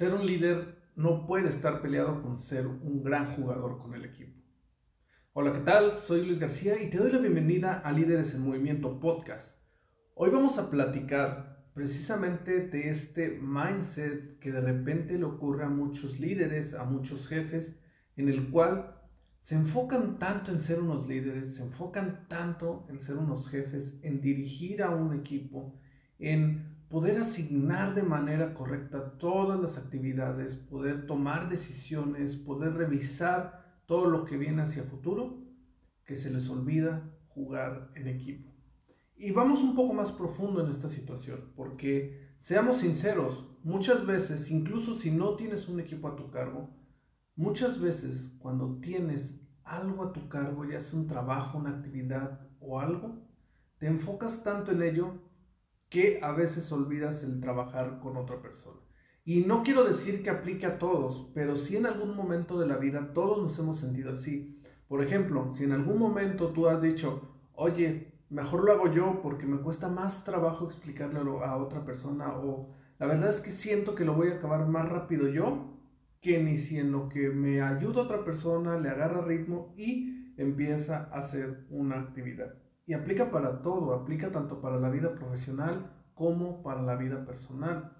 Ser un líder no puede estar peleado con ser un gran jugador con el equipo. Hola, ¿qué tal? Soy Luis García y te doy la bienvenida a Líderes en Movimiento Podcast. Hoy vamos a platicar precisamente de este mindset que de repente le ocurre a muchos líderes, a muchos jefes, en el cual se enfocan tanto en ser unos líderes, se enfocan tanto en ser unos jefes, en dirigir a un equipo, en poder asignar de manera correcta todas las actividades, poder tomar decisiones, poder revisar todo lo que viene hacia futuro, que se les olvida jugar en equipo. Y vamos un poco más profundo en esta situación, porque seamos sinceros, muchas veces, incluso si no tienes un equipo a tu cargo, muchas veces cuando tienes algo a tu cargo, ya sea un trabajo, una actividad o algo, te enfocas tanto en ello que a veces olvidas el trabajar con otra persona. Y no quiero decir que aplique a todos, pero si en algún momento de la vida todos nos hemos sentido así. Por ejemplo, si en algún momento tú has dicho, oye, mejor lo hago yo porque me cuesta más trabajo explicarlo a otra persona o la verdad es que siento que lo voy a acabar más rápido yo que ni si en lo que me ayuda otra persona le agarra ritmo y empieza a hacer una actividad. Y aplica para todo, aplica tanto para la vida profesional como para la vida personal.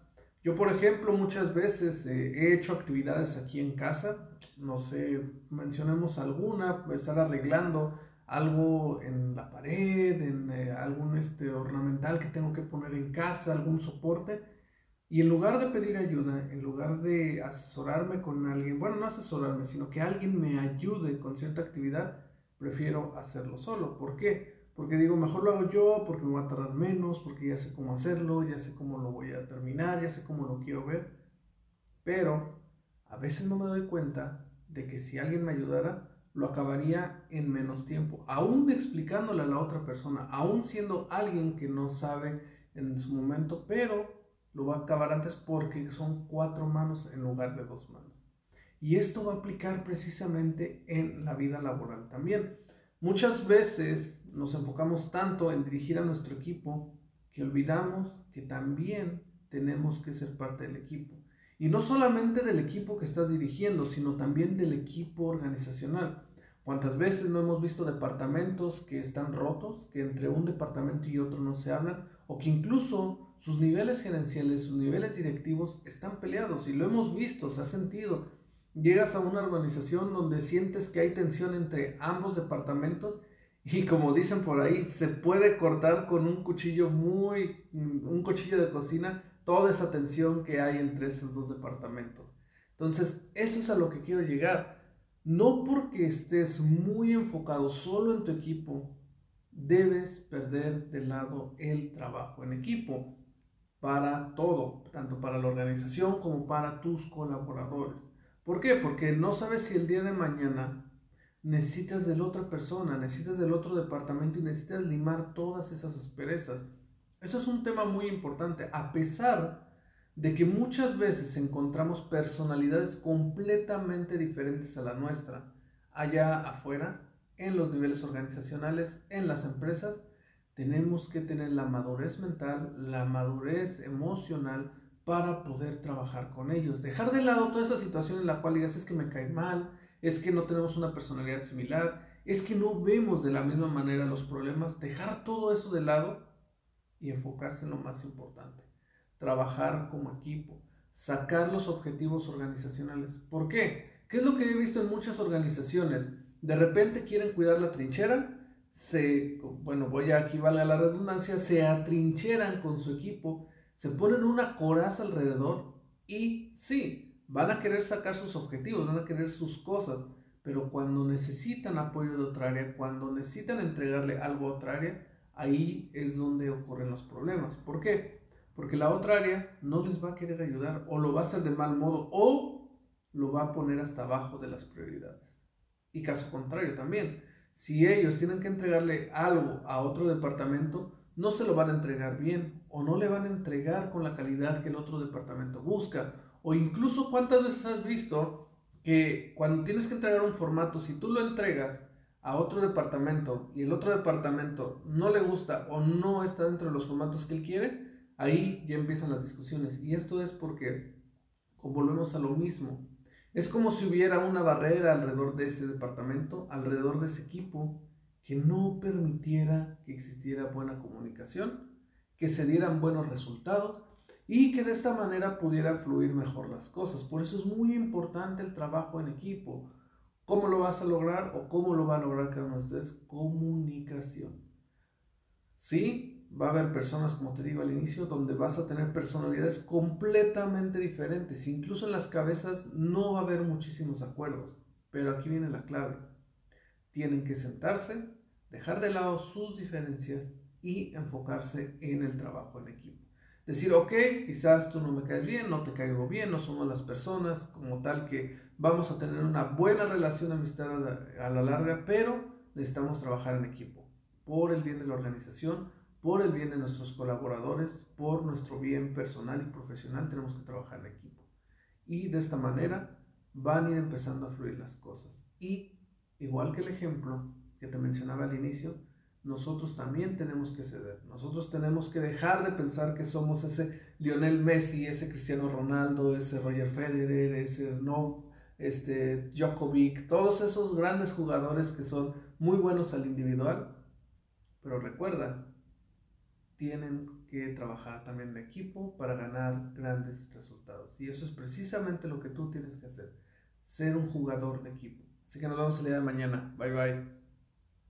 Yo, por ejemplo, muchas veces eh, he hecho actividades aquí en casa, no sé, mencionemos alguna, estar arreglando algo en la pared, en eh, algún este, ornamental que tengo que poner en casa, algún soporte. Y en lugar de pedir ayuda, en lugar de asesorarme con alguien, bueno, no asesorarme, sino que alguien me ayude con cierta actividad, prefiero hacerlo solo. ¿Por qué? Porque digo, mejor lo hago yo, porque me va a tardar menos, porque ya sé cómo hacerlo, ya sé cómo lo voy a terminar, ya sé cómo lo quiero ver. Pero a veces no me doy cuenta de que si alguien me ayudara, lo acabaría en menos tiempo, aún explicándole a la otra persona, aún siendo alguien que no sabe en su momento, pero lo va a acabar antes porque son cuatro manos en lugar de dos manos. Y esto va a aplicar precisamente en la vida laboral también. Muchas veces nos enfocamos tanto en dirigir a nuestro equipo que olvidamos que también tenemos que ser parte del equipo. Y no solamente del equipo que estás dirigiendo, sino también del equipo organizacional. ¿Cuántas veces no hemos visto departamentos que están rotos, que entre un departamento y otro no se hablan, o que incluso sus niveles gerenciales, sus niveles directivos están peleados? Y lo hemos visto, se ha sentido. Llegas a una organización donde sientes que hay tensión entre ambos departamentos y como dicen por ahí, se puede cortar con un cuchillo muy, un cuchillo de cocina toda esa tensión que hay entre esos dos departamentos. Entonces, eso es a lo que quiero llegar. No porque estés muy enfocado solo en tu equipo, debes perder de lado el trabajo en equipo para todo, tanto para la organización como para tus colaboradores. ¿Por qué? Porque no sabes si el día de mañana necesitas de la otra persona, necesitas del otro departamento y necesitas limar todas esas asperezas. Eso es un tema muy importante, a pesar de que muchas veces encontramos personalidades completamente diferentes a la nuestra, allá afuera, en los niveles organizacionales, en las empresas, tenemos que tener la madurez mental, la madurez emocional para poder trabajar con ellos. Dejar de lado toda esa situación en la cual digas es que me cae mal, es que no tenemos una personalidad similar, es que no vemos de la misma manera los problemas, dejar todo eso de lado y enfocarse en lo más importante, trabajar como equipo, sacar los objetivos organizacionales. ¿Por qué? ¿Qué es lo que he visto en muchas organizaciones? De repente quieren cuidar la trinchera, se, bueno, voy a aquí vale la redundancia, se atrincheran con su equipo, se ponen una coraza alrededor y sí, van a querer sacar sus objetivos, van a querer sus cosas, pero cuando necesitan apoyo de otra área, cuando necesitan entregarle algo a otra área, ahí es donde ocurren los problemas. ¿Por qué? Porque la otra área no les va a querer ayudar o lo va a hacer de mal modo o lo va a poner hasta abajo de las prioridades. Y caso contrario también, si ellos tienen que entregarle algo a otro departamento, no se lo van a entregar bien o no le van a entregar con la calidad que el otro departamento busca. O incluso cuántas veces has visto que cuando tienes que entregar un formato, si tú lo entregas a otro departamento y el otro departamento no le gusta o no está dentro de los formatos que él quiere, ahí ya empiezan las discusiones. Y esto es porque, volvemos a lo mismo, es como si hubiera una barrera alrededor de ese departamento, alrededor de ese equipo, que no permitiera que existiera buena comunicación, que se dieran buenos resultados y que de esta manera pudiera fluir mejor las cosas. Por eso es muy importante el trabajo en equipo. ¿Cómo lo vas a lograr o cómo lo va a lograr cada uno de ustedes? Comunicación. Sí, va a haber personas, como te digo al inicio, donde vas a tener personalidades completamente diferentes. Incluso en las cabezas no va a haber muchísimos acuerdos. Pero aquí viene la clave. Tienen que sentarse, dejar de lado sus diferencias y enfocarse en el trabajo en equipo. Decir, ok, quizás tú no me caes bien, no te caigo bien, no somos las personas como tal que vamos a tener una buena relación de amistad a la larga, pero necesitamos trabajar en equipo, por el bien de la organización, por el bien de nuestros colaboradores, por nuestro bien personal y profesional, tenemos que trabajar en equipo. Y de esta manera van a ir empezando a fluir las cosas. Y igual que el ejemplo que te mencionaba al inicio, nosotros también tenemos que ceder. Nosotros tenemos que dejar de pensar que somos ese Lionel Messi, ese Cristiano Ronaldo, ese Roger Federer, ese no, este Djokovic, todos esos grandes jugadores que son muy buenos al individual. Pero recuerda, tienen que trabajar también en equipo para ganar grandes resultados. Y eso es precisamente lo que tú tienes que hacer, ser un jugador de equipo. Así que nos vemos el día de mañana. Bye bye.